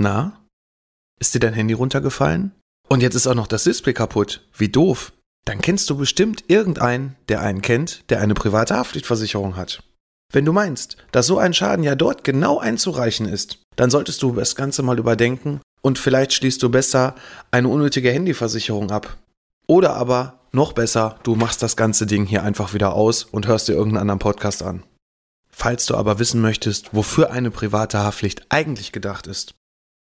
Na? Ist dir dein Handy runtergefallen? Und jetzt ist auch noch das Display kaputt. Wie doof. Dann kennst du bestimmt irgendeinen, der einen kennt, der eine private Haftpflichtversicherung hat. Wenn du meinst, dass so ein Schaden ja dort genau einzureichen ist, dann solltest du das Ganze mal überdenken und vielleicht schließt du besser eine unnötige Handyversicherung ab. Oder aber, noch besser, du machst das ganze Ding hier einfach wieder aus und hörst dir irgendeinen anderen Podcast an. Falls du aber wissen möchtest, wofür eine private Haftpflicht eigentlich gedacht ist,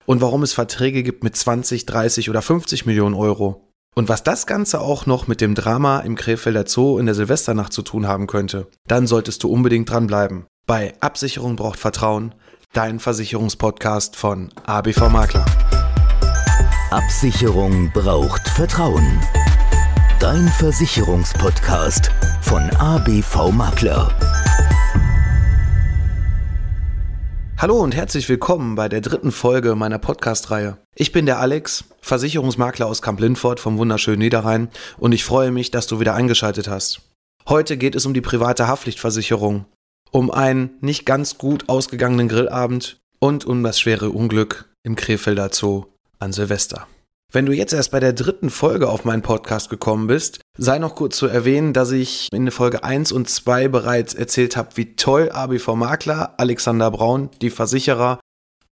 und warum es Verträge gibt mit 20, 30 oder 50 Millionen Euro. Und was das Ganze auch noch mit dem Drama im Krefelder Zoo in der Silvesternacht zu tun haben könnte, dann solltest du unbedingt dranbleiben. Bei Absicherung braucht Vertrauen, dein Versicherungspodcast von ABV Makler. Absicherung braucht Vertrauen. Dein Versicherungspodcast von ABV Makler. Hallo und herzlich willkommen bei der dritten Folge meiner Podcast-Reihe. Ich bin der Alex, Versicherungsmakler aus Kamp-Lindfort vom wunderschönen Niederrhein und ich freue mich, dass du wieder eingeschaltet hast. Heute geht es um die private Haftpflichtversicherung, um einen nicht ganz gut ausgegangenen Grillabend und um das schwere Unglück im Krefelder Zoo an Silvester. Wenn du jetzt erst bei der dritten Folge auf meinen Podcast gekommen bist, sei noch kurz zu erwähnen, dass ich in Folge 1 und 2 bereits erzählt habe, wie toll ABV Makler, Alexander Braun, die Versicherer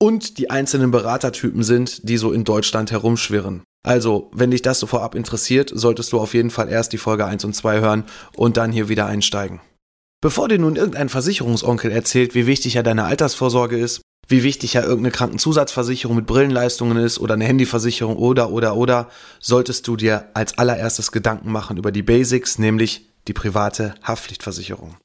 und die einzelnen Beratertypen sind, die so in Deutschland herumschwirren. Also, wenn dich das so vorab interessiert, solltest du auf jeden Fall erst die Folge 1 und 2 hören und dann hier wieder einsteigen. Bevor dir nun irgendein Versicherungsonkel erzählt, wie wichtig ja deine Altersvorsorge ist, wie wichtig ja irgendeine Krankenzusatzversicherung mit Brillenleistungen ist oder eine Handyversicherung oder oder oder, solltest du dir als allererstes Gedanken machen über die Basics, nämlich die private Haftpflichtversicherung.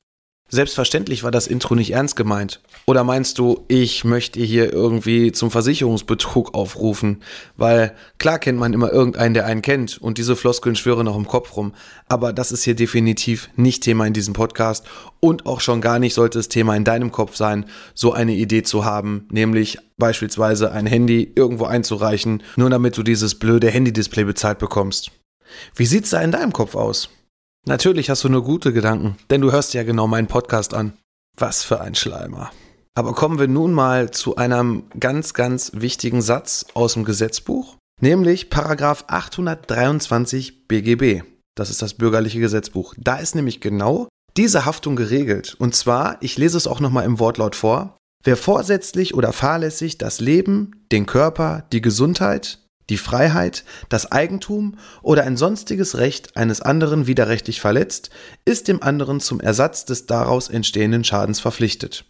Selbstverständlich war das Intro nicht ernst gemeint. Oder meinst du, ich möchte hier irgendwie zum Versicherungsbetrug aufrufen? Weil klar kennt man immer irgendeinen, der einen kennt und diese Floskeln schwören noch im Kopf rum. Aber das ist hier definitiv nicht Thema in diesem Podcast und auch schon gar nicht sollte es Thema in deinem Kopf sein, so eine Idee zu haben, nämlich beispielsweise ein Handy irgendwo einzureichen, nur damit du dieses blöde Handy-Display bezahlt bekommst. Wie sieht's da in deinem Kopf aus? Natürlich hast du nur gute Gedanken, denn du hörst ja genau meinen Podcast an. Was für ein Schleimer. Aber kommen wir nun mal zu einem ganz, ganz wichtigen Satz aus dem Gesetzbuch, nämlich Paragraph 823 BGB. Das ist das bürgerliche Gesetzbuch. Da ist nämlich genau diese Haftung geregelt. Und zwar, ich lese es auch nochmal im Wortlaut vor, wer vorsätzlich oder fahrlässig das Leben, den Körper, die Gesundheit, die Freiheit, das Eigentum oder ein sonstiges Recht eines anderen widerrechtlich verletzt, ist dem anderen zum Ersatz des daraus entstehenden Schadens verpflichtet.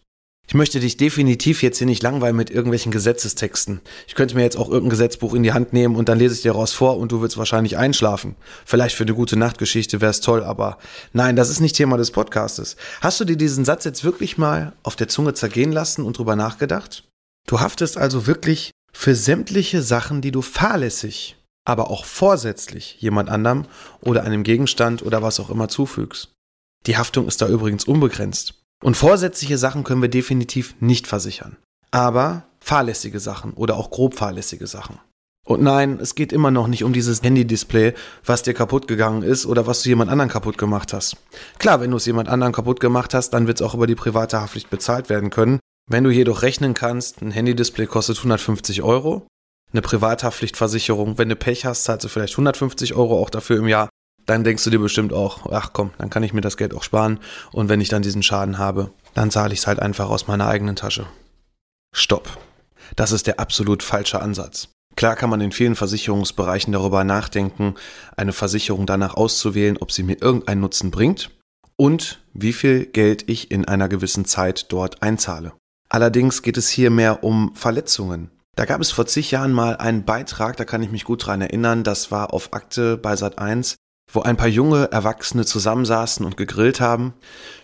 Ich möchte dich definitiv jetzt hier nicht langweilen mit irgendwelchen Gesetzestexten. Ich könnte mir jetzt auch irgendein Gesetzbuch in die Hand nehmen und dann lese ich dir raus vor und du willst wahrscheinlich einschlafen. Vielleicht für eine gute Nachtgeschichte wäre es toll, aber nein, das ist nicht Thema des Podcastes. Hast du dir diesen Satz jetzt wirklich mal auf der Zunge zergehen lassen und drüber nachgedacht? Du haftest also wirklich für sämtliche Sachen, die du fahrlässig, aber auch vorsätzlich jemand anderem oder einem Gegenstand oder was auch immer zufügst. Die Haftung ist da übrigens unbegrenzt. Und vorsätzliche Sachen können wir definitiv nicht versichern. Aber fahrlässige Sachen oder auch grob fahrlässige Sachen. Und nein, es geht immer noch nicht um dieses Handy-Display, was dir kaputt gegangen ist oder was du jemand anderen kaputt gemacht hast. Klar, wenn du es jemand anderen kaputt gemacht hast, dann wird es auch über die private Haftpflicht bezahlt werden können. Wenn du jedoch rechnen kannst, ein Handy-Display kostet 150 Euro, eine Privathaftpflichtversicherung, wenn du Pech hast, zahlst du vielleicht 150 Euro auch dafür im Jahr, dann denkst du dir bestimmt auch, ach komm, dann kann ich mir das Geld auch sparen und wenn ich dann diesen Schaden habe, dann zahle ich es halt einfach aus meiner eigenen Tasche. Stopp. Das ist der absolut falsche Ansatz. Klar kann man in vielen Versicherungsbereichen darüber nachdenken, eine Versicherung danach auszuwählen, ob sie mir irgendeinen Nutzen bringt und wie viel Geld ich in einer gewissen Zeit dort einzahle. Allerdings geht es hier mehr um Verletzungen. Da gab es vor zig Jahren mal einen Beitrag, da kann ich mich gut dran erinnern, das war auf Akte bei Sat 1, wo ein paar junge Erwachsene zusammensaßen und gegrillt haben.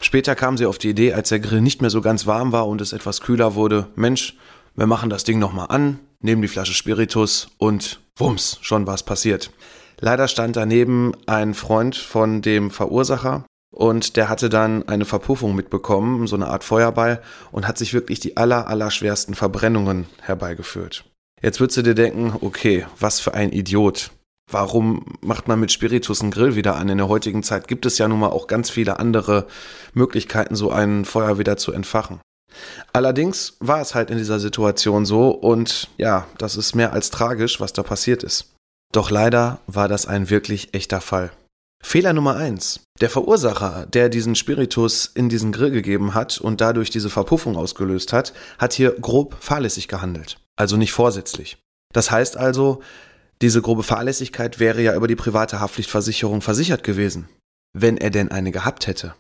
Später kamen sie auf die Idee, als der Grill nicht mehr so ganz warm war und es etwas kühler wurde, Mensch, wir machen das Ding nochmal an, nehmen die Flasche Spiritus und wumms, schon war es passiert. Leider stand daneben ein Freund von dem Verursacher und der hatte dann eine Verpuffung mitbekommen, so eine Art Feuerball und hat sich wirklich die aller, aller schwersten Verbrennungen herbeigeführt. Jetzt würdest du dir denken, okay, was für ein Idiot. Warum macht man mit Spiritus einen Grill wieder an? In der heutigen Zeit gibt es ja nun mal auch ganz viele andere Möglichkeiten, so ein Feuer wieder zu entfachen. Allerdings war es halt in dieser Situation so und ja, das ist mehr als tragisch, was da passiert ist. Doch leider war das ein wirklich echter Fall. Fehler Nummer eins: Der Verursacher, der diesen Spiritus in diesen Grill gegeben hat und dadurch diese Verpuffung ausgelöst hat, hat hier grob fahrlässig gehandelt. Also nicht vorsätzlich. Das heißt also, diese grobe Fahrlässigkeit wäre ja über die private Haftpflichtversicherung versichert gewesen. Wenn er denn eine gehabt hätte.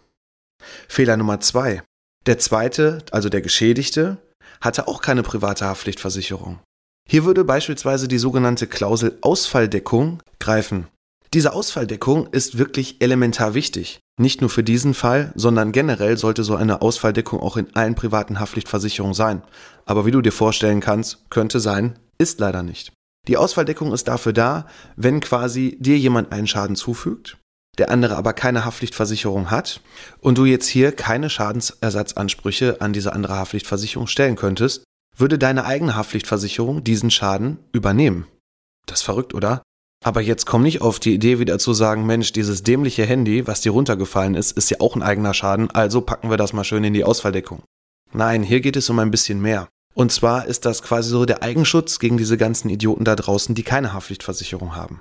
Fehler Nummer zwei: Der zweite, also der Geschädigte, hatte auch keine private Haftpflichtversicherung. Hier würde beispielsweise die sogenannte Klausel Ausfalldeckung greifen. Diese Ausfalldeckung ist wirklich elementar wichtig. Nicht nur für diesen Fall, sondern generell sollte so eine Ausfalldeckung auch in allen privaten Haftpflichtversicherungen sein. Aber wie du dir vorstellen kannst, könnte sein, ist leider nicht. Die Ausfalldeckung ist dafür da, wenn quasi dir jemand einen Schaden zufügt, der andere aber keine Haftpflichtversicherung hat und du jetzt hier keine Schadensersatzansprüche an diese andere Haftpflichtversicherung stellen könntest, würde deine eigene Haftpflichtversicherung diesen Schaden übernehmen. Das ist verrückt, oder? Aber jetzt komm nicht auf die Idee wieder zu sagen, Mensch, dieses dämliche Handy, was dir runtergefallen ist, ist ja auch ein eigener Schaden, also packen wir das mal schön in die Ausfalldeckung. Nein, hier geht es um ein bisschen mehr. Und zwar ist das quasi so der Eigenschutz gegen diese ganzen Idioten da draußen, die keine Haftpflichtversicherung haben.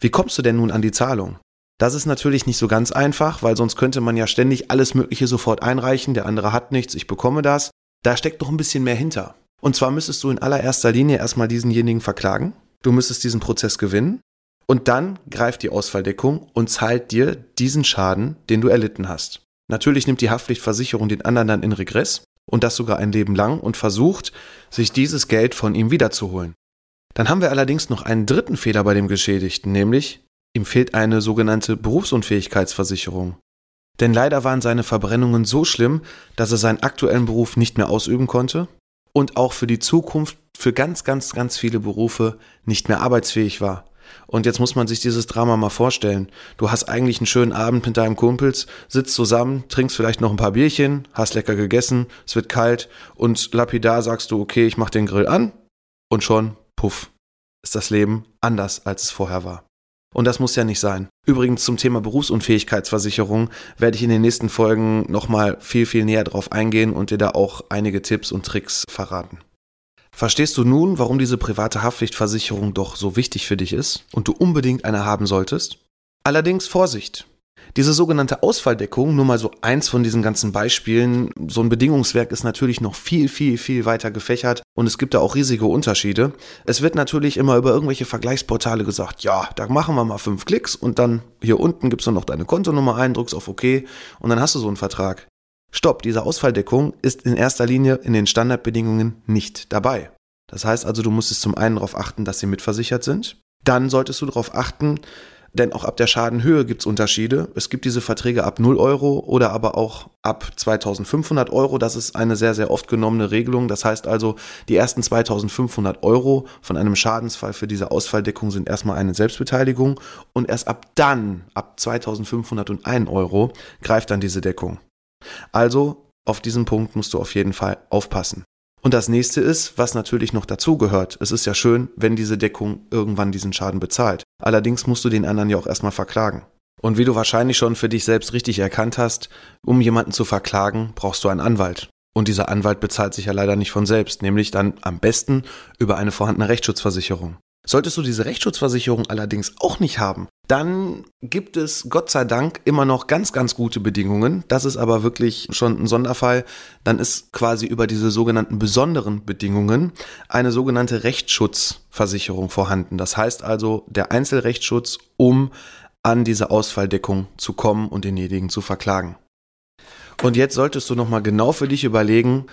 Wie kommst du denn nun an die Zahlung? Das ist natürlich nicht so ganz einfach, weil sonst könnte man ja ständig alles Mögliche sofort einreichen, der andere hat nichts, ich bekomme das. Da steckt noch ein bisschen mehr hinter. Und zwar müsstest du in allererster Linie erstmal diesenjenigen verklagen. Du müsstest diesen Prozess gewinnen. Und dann greift die Ausfalldeckung und zahlt dir diesen Schaden, den du erlitten hast. Natürlich nimmt die Haftpflichtversicherung den anderen dann in Regress und das sogar ein Leben lang und versucht, sich dieses Geld von ihm wiederzuholen. Dann haben wir allerdings noch einen dritten Fehler bei dem Geschädigten, nämlich ihm fehlt eine sogenannte Berufsunfähigkeitsversicherung. Denn leider waren seine Verbrennungen so schlimm, dass er seinen aktuellen Beruf nicht mehr ausüben konnte und auch für die Zukunft für ganz, ganz, ganz viele Berufe nicht mehr arbeitsfähig war. Und jetzt muss man sich dieses Drama mal vorstellen. Du hast eigentlich einen schönen Abend mit deinem Kumpels, sitzt zusammen, trinkst vielleicht noch ein paar Bierchen, hast lecker gegessen, es wird kalt und lapidar sagst du, okay, ich mach den Grill an und schon, puff, ist das Leben anders, als es vorher war. Und das muss ja nicht sein. Übrigens zum Thema Berufsunfähigkeitsversicherung werde ich in den nächsten Folgen nochmal viel, viel näher drauf eingehen und dir da auch einige Tipps und Tricks verraten. Verstehst du nun, warum diese private Haftpflichtversicherung doch so wichtig für dich ist und du unbedingt eine haben solltest? Allerdings Vorsicht. Diese sogenannte Ausfalldeckung, nur mal so eins von diesen ganzen Beispielen, so ein Bedingungswerk ist natürlich noch viel, viel, viel weiter gefächert und es gibt da auch riesige Unterschiede. Es wird natürlich immer über irgendwelche Vergleichsportale gesagt, ja, da machen wir mal fünf Klicks und dann hier unten gibst du noch deine Kontonummer ein, drückst auf OK und dann hast du so einen Vertrag. Stopp, diese Ausfalldeckung ist in erster Linie in den Standardbedingungen nicht dabei. Das heißt also, du musstest zum einen darauf achten, dass sie mitversichert sind. Dann solltest du darauf achten, denn auch ab der Schadenhöhe gibt es Unterschiede. Es gibt diese Verträge ab 0 Euro oder aber auch ab 2500 Euro. Das ist eine sehr, sehr oft genommene Regelung. Das heißt also, die ersten 2500 Euro von einem Schadensfall für diese Ausfalldeckung sind erstmal eine Selbstbeteiligung und erst ab dann, ab 2501 Euro, greift dann diese Deckung. Also, auf diesen Punkt musst du auf jeden Fall aufpassen. Und das nächste ist, was natürlich noch dazugehört. Es ist ja schön, wenn diese Deckung irgendwann diesen Schaden bezahlt. Allerdings musst du den anderen ja auch erstmal verklagen. Und wie du wahrscheinlich schon für dich selbst richtig erkannt hast, um jemanden zu verklagen, brauchst du einen Anwalt. Und dieser Anwalt bezahlt sich ja leider nicht von selbst, nämlich dann am besten über eine vorhandene Rechtsschutzversicherung. Solltest du diese Rechtsschutzversicherung allerdings auch nicht haben, dann gibt es Gott sei Dank immer noch ganz, ganz gute Bedingungen. Das ist aber wirklich schon ein Sonderfall. Dann ist quasi über diese sogenannten besonderen Bedingungen eine sogenannte Rechtsschutzversicherung vorhanden. Das heißt also der Einzelrechtsschutz, um an diese Ausfalldeckung zu kommen und denjenigen zu verklagen. Und jetzt solltest du nochmal genau für dich überlegen,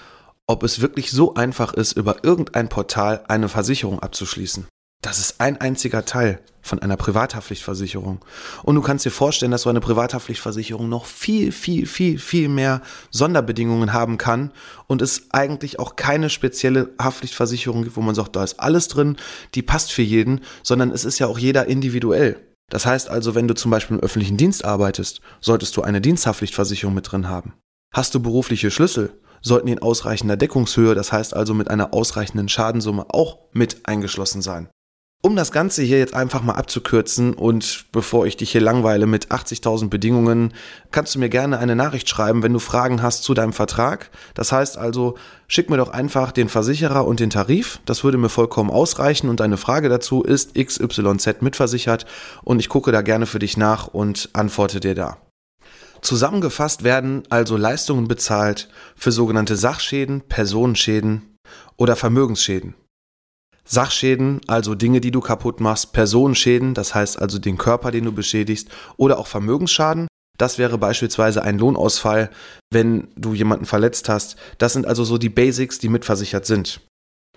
ob es wirklich so einfach ist, über irgendein Portal eine Versicherung abzuschließen. Das ist ein einziger Teil von einer Privathaftpflichtversicherung. Und du kannst dir vorstellen, dass so eine Privathaftpflichtversicherung noch viel, viel, viel, viel mehr Sonderbedingungen haben kann und es eigentlich auch keine spezielle Haftpflichtversicherung gibt, wo man sagt, da ist alles drin, die passt für jeden, sondern es ist ja auch jeder individuell. Das heißt also, wenn du zum Beispiel im öffentlichen Dienst arbeitest, solltest du eine Diensthaftpflichtversicherung mit drin haben. Hast du berufliche Schlüssel, sollten die in ausreichender Deckungshöhe, das heißt also mit einer ausreichenden Schadensumme auch mit eingeschlossen sein. Um das Ganze hier jetzt einfach mal abzukürzen und bevor ich dich hier langweile mit 80.000 Bedingungen, kannst du mir gerne eine Nachricht schreiben, wenn du Fragen hast zu deinem Vertrag. Das heißt also, schick mir doch einfach den Versicherer und den Tarif. Das würde mir vollkommen ausreichen und deine Frage dazu ist XYZ mitversichert und ich gucke da gerne für dich nach und antworte dir da. Zusammengefasst werden also Leistungen bezahlt für sogenannte Sachschäden, Personenschäden oder Vermögensschäden. Sachschäden, also Dinge, die du kaputt machst, Personenschäden, das heißt also den Körper, den du beschädigst, oder auch Vermögensschaden. Das wäre beispielsweise ein Lohnausfall, wenn du jemanden verletzt hast. Das sind also so die Basics, die mitversichert sind.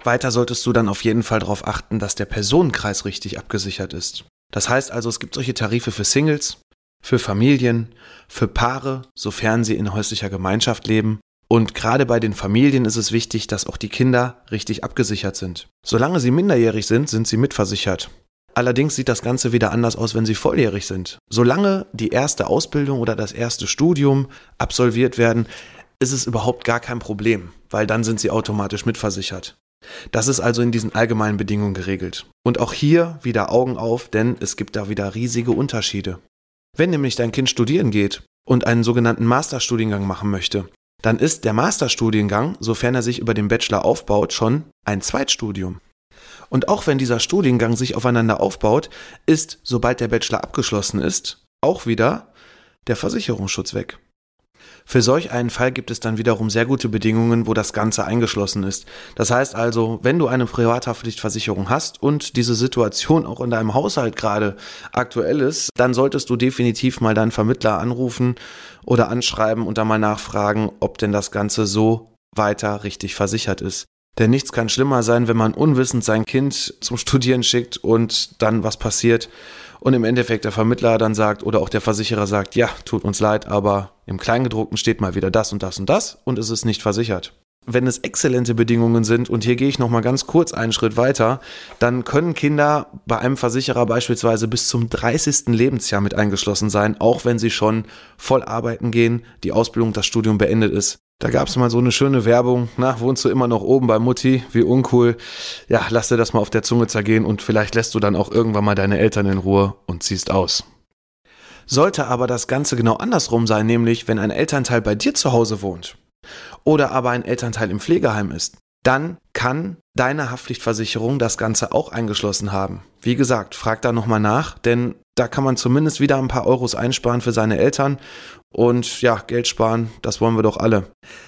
Weiter solltest du dann auf jeden Fall darauf achten, dass der Personenkreis richtig abgesichert ist. Das heißt also, es gibt solche Tarife für Singles, für Familien, für Paare, sofern sie in häuslicher Gemeinschaft leben und gerade bei den Familien ist es wichtig, dass auch die Kinder richtig abgesichert sind. Solange sie minderjährig sind, sind sie mitversichert. Allerdings sieht das Ganze wieder anders aus, wenn sie volljährig sind. Solange die erste Ausbildung oder das erste Studium absolviert werden, ist es überhaupt gar kein Problem, weil dann sind sie automatisch mitversichert. Das ist also in diesen allgemeinen Bedingungen geregelt. Und auch hier wieder Augen auf, denn es gibt da wieder riesige Unterschiede. Wenn nämlich dein Kind studieren geht und einen sogenannten Masterstudiengang machen möchte, dann ist der Masterstudiengang, sofern er sich über den Bachelor aufbaut, schon ein Zweitstudium. Und auch wenn dieser Studiengang sich aufeinander aufbaut, ist, sobald der Bachelor abgeschlossen ist, auch wieder der Versicherungsschutz weg. Für solch einen Fall gibt es dann wiederum sehr gute Bedingungen, wo das Ganze eingeschlossen ist. Das heißt also, wenn du eine Privathaftpflichtversicherung hast und diese Situation auch in deinem Haushalt gerade aktuell ist, dann solltest du definitiv mal deinen Vermittler anrufen oder anschreiben und dann mal nachfragen, ob denn das Ganze so weiter richtig versichert ist. Denn nichts kann schlimmer sein, wenn man unwissend sein Kind zum Studieren schickt und dann was passiert und im Endeffekt der Vermittler dann sagt oder auch der Versicherer sagt, ja, tut uns leid, aber im Kleingedruckten steht mal wieder das und das und das und es ist nicht versichert. Wenn es exzellente Bedingungen sind, und hier gehe ich nochmal ganz kurz einen Schritt weiter, dann können Kinder bei einem Versicherer beispielsweise bis zum 30. Lebensjahr mit eingeschlossen sein, auch wenn sie schon voll arbeiten gehen, die Ausbildung, das Studium beendet ist. Da gab es mal so eine schöne Werbung, na, wohnst du immer noch oben bei Mutti, wie uncool. Ja, lass dir das mal auf der Zunge zergehen und vielleicht lässt du dann auch irgendwann mal deine Eltern in Ruhe und ziehst aus. Sollte aber das Ganze genau andersrum sein, nämlich wenn ein Elternteil bei dir zu Hause wohnt oder aber ein Elternteil im Pflegeheim ist, dann kann deine Haftpflichtversicherung das Ganze auch eingeschlossen haben. Wie gesagt, frag da nochmal nach, denn da kann man zumindest wieder ein paar Euros einsparen für seine Eltern und ja, Geld sparen, das wollen wir doch alle.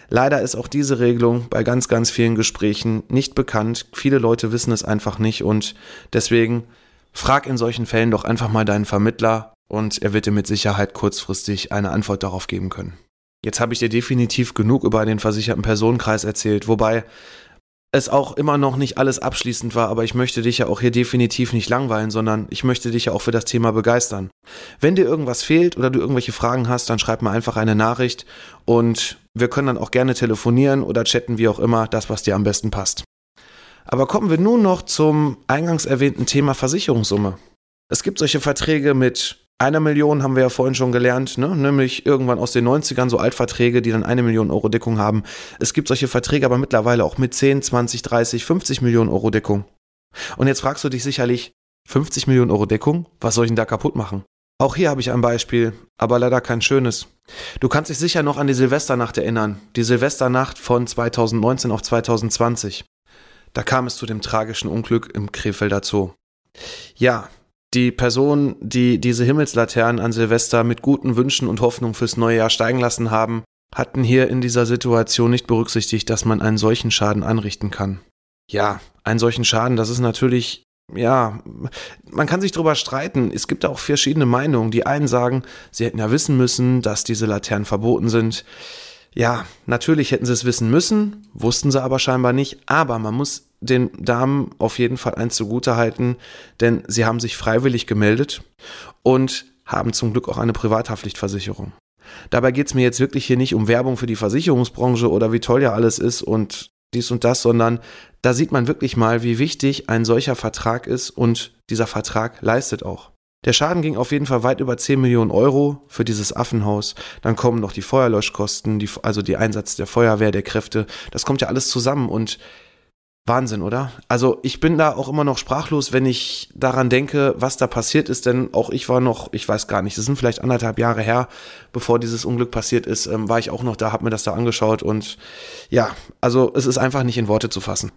Leider ist auch diese Regelung bei ganz, ganz vielen Gesprächen nicht bekannt. Viele Leute wissen es einfach nicht und deswegen frag in solchen Fällen doch einfach mal deinen Vermittler und er wird dir mit Sicherheit kurzfristig eine Antwort darauf geben können. Jetzt habe ich dir definitiv genug über den versicherten Personenkreis erzählt, wobei es auch immer noch nicht alles abschließend war, aber ich möchte dich ja auch hier definitiv nicht langweilen, sondern ich möchte dich ja auch für das Thema begeistern. Wenn dir irgendwas fehlt oder du irgendwelche Fragen hast, dann schreib mir einfach eine Nachricht und wir können dann auch gerne telefonieren oder chatten, wie auch immer, das, was dir am besten passt. Aber kommen wir nun noch zum eingangs erwähnten Thema Versicherungssumme. Es gibt solche Verträge mit einer Million haben wir ja vorhin schon gelernt, ne? nämlich irgendwann aus den 90ern so Altverträge, die dann eine Million Euro Deckung haben. Es gibt solche Verträge aber mittlerweile auch mit 10, 20, 30, 50 Millionen Euro Deckung. Und jetzt fragst du dich sicherlich, 50 Millionen Euro Deckung? Was soll ich denn da kaputt machen? Auch hier habe ich ein Beispiel, aber leider kein schönes. Du kannst dich sicher noch an die Silvesternacht erinnern. Die Silvesternacht von 2019 auf 2020. Da kam es zu dem tragischen Unglück im Krefelder Zoo. Ja, die Personen, die diese Himmelslaternen an Silvester mit guten Wünschen und Hoffnungen fürs neue Jahr steigen lassen haben, hatten hier in dieser Situation nicht berücksichtigt, dass man einen solchen Schaden anrichten kann. Ja, einen solchen Schaden, das ist natürlich, ja, man kann sich darüber streiten. Es gibt auch verschiedene Meinungen. Die einen sagen, sie hätten ja wissen müssen, dass diese Laternen verboten sind. Ja, natürlich hätten sie es wissen müssen, wussten sie aber scheinbar nicht. Aber man muss den Damen auf jeden Fall eins zugute halten, denn sie haben sich freiwillig gemeldet und haben zum Glück auch eine Privathaftpflichtversicherung. Dabei geht es mir jetzt wirklich hier nicht um Werbung für die Versicherungsbranche oder wie toll ja alles ist und dies und das, sondern da sieht man wirklich mal, wie wichtig ein solcher Vertrag ist und dieser Vertrag leistet auch. Der Schaden ging auf jeden Fall weit über 10 Millionen Euro für dieses Affenhaus. Dann kommen noch die Feuerlöschkosten, die, also die Einsatz der Feuerwehr, der Kräfte. Das kommt ja alles zusammen und Wahnsinn, oder? Also ich bin da auch immer noch sprachlos, wenn ich daran denke, was da passiert ist, denn auch ich war noch, ich weiß gar nicht, das sind vielleicht anderthalb Jahre her, bevor dieses Unglück passiert ist, ähm, war ich auch noch da, habe mir das da angeschaut und ja, also es ist einfach nicht in Worte zu fassen.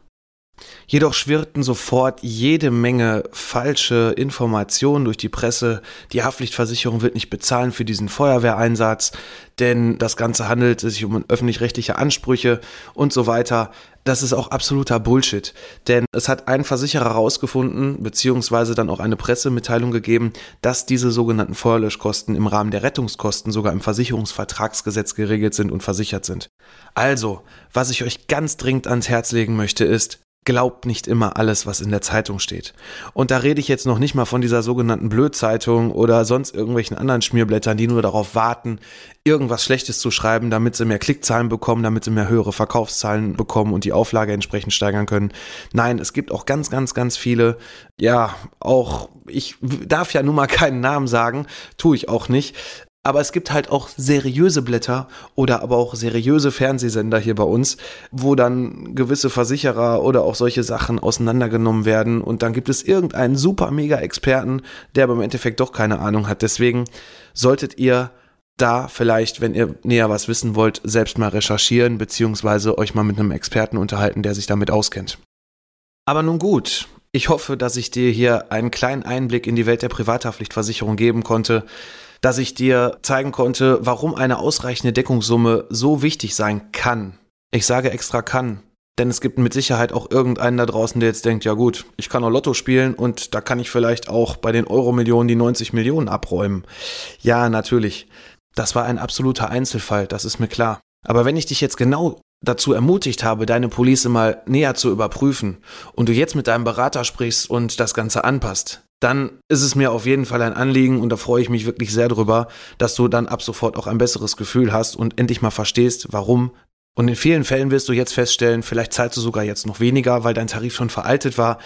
Jedoch schwirrten sofort jede Menge falsche Informationen durch die Presse. Die Haftpflichtversicherung wird nicht bezahlen für diesen Feuerwehreinsatz, denn das Ganze handelt sich um öffentlich-rechtliche Ansprüche und so weiter. Das ist auch absoluter Bullshit, denn es hat ein Versicherer herausgefunden, beziehungsweise dann auch eine Pressemitteilung gegeben, dass diese sogenannten Feuerlöschkosten im Rahmen der Rettungskosten sogar im Versicherungsvertragsgesetz geregelt sind und versichert sind. Also, was ich euch ganz dringend ans Herz legen möchte, ist, glaubt nicht immer alles, was in der Zeitung steht. Und da rede ich jetzt noch nicht mal von dieser sogenannten Blödzeitung oder sonst irgendwelchen anderen Schmierblättern, die nur darauf warten, irgendwas Schlechtes zu schreiben, damit sie mehr Klickzahlen bekommen, damit sie mehr höhere Verkaufszahlen bekommen und die Auflage entsprechend steigern können. Nein, es gibt auch ganz, ganz, ganz viele, ja, auch, ich darf ja nun mal keinen Namen sagen, tue ich auch nicht, aber es gibt halt auch seriöse Blätter oder aber auch seriöse Fernsehsender hier bei uns, wo dann gewisse Versicherer oder auch solche Sachen auseinandergenommen werden. Und dann gibt es irgendeinen super mega Experten, der aber im Endeffekt doch keine Ahnung hat. Deswegen solltet ihr da vielleicht, wenn ihr näher was wissen wollt, selbst mal recherchieren, beziehungsweise euch mal mit einem Experten unterhalten, der sich damit auskennt. Aber nun gut, ich hoffe, dass ich dir hier einen kleinen Einblick in die Welt der Privathaftpflichtversicherung geben konnte dass ich dir zeigen konnte, warum eine ausreichende Deckungssumme so wichtig sein kann. Ich sage extra kann, denn es gibt mit Sicherheit auch irgendeinen da draußen, der jetzt denkt, ja gut, ich kann auch Lotto spielen und da kann ich vielleicht auch bei den Euro-Millionen die 90 Millionen abräumen. Ja, natürlich. Das war ein absoluter Einzelfall, das ist mir klar. Aber wenn ich dich jetzt genau dazu ermutigt habe, deine Police mal näher zu überprüfen und du jetzt mit deinem Berater sprichst und das Ganze anpasst, dann ist es mir auf jeden Fall ein Anliegen und da freue ich mich wirklich sehr drüber, dass du dann ab sofort auch ein besseres Gefühl hast und endlich mal verstehst, warum. Und in vielen Fällen wirst du jetzt feststellen, vielleicht zahlst du sogar jetzt noch weniger, weil dein Tarif schon veraltet war.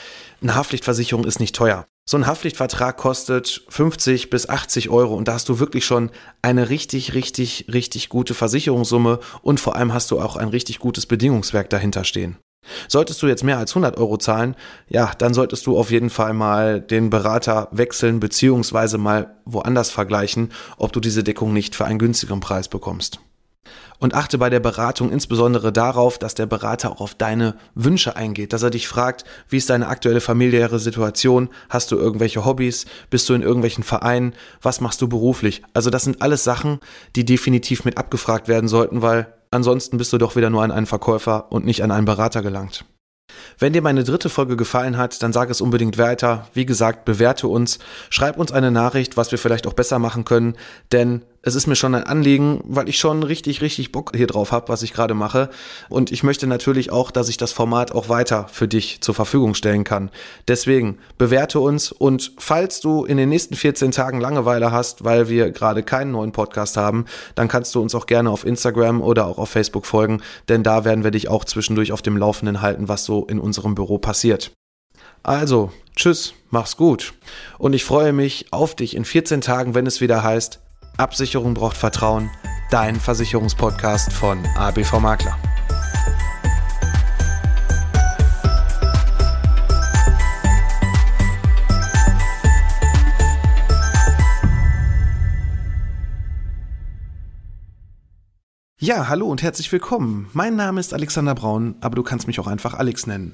Eine Haftpflichtversicherung ist nicht teuer. So ein Haftpflichtvertrag kostet 50 bis 80 Euro und da hast du wirklich schon eine richtig, richtig, richtig gute Versicherungssumme und vor allem hast du auch ein richtig gutes Bedingungswerk dahinter stehen. Solltest du jetzt mehr als 100 Euro zahlen, ja, dann solltest du auf jeden Fall mal den Berater wechseln beziehungsweise mal woanders vergleichen, ob du diese Deckung nicht für einen günstigeren Preis bekommst. Und achte bei der Beratung insbesondere darauf, dass der Berater auch auf deine Wünsche eingeht, dass er dich fragt, wie ist deine aktuelle familiäre Situation, hast du irgendwelche Hobbys, bist du in irgendwelchen Vereinen, was machst du beruflich. Also das sind alles Sachen, die definitiv mit abgefragt werden sollten, weil Ansonsten bist du doch wieder nur an einen Verkäufer und nicht an einen Berater gelangt. Wenn dir meine dritte Folge gefallen hat, dann sag es unbedingt weiter. Wie gesagt, bewerte uns, schreib uns eine Nachricht, was wir vielleicht auch besser machen können, denn es ist mir schon ein Anliegen, weil ich schon richtig, richtig Bock hier drauf habe, was ich gerade mache. Und ich möchte natürlich auch, dass ich das Format auch weiter für dich zur Verfügung stellen kann. Deswegen bewerte uns und falls du in den nächsten 14 Tagen Langeweile hast, weil wir gerade keinen neuen Podcast haben, dann kannst du uns auch gerne auf Instagram oder auch auf Facebook folgen, denn da werden wir dich auch zwischendurch auf dem Laufenden halten, was so in unserem Büro passiert. Also, tschüss, mach's gut. Und ich freue mich auf dich in 14 Tagen, wenn es wieder heißt, Absicherung braucht Vertrauen, dein Versicherungspodcast von ABV Makler. Ja, hallo und herzlich willkommen. Mein Name ist Alexander Braun, aber du kannst mich auch einfach Alex nennen.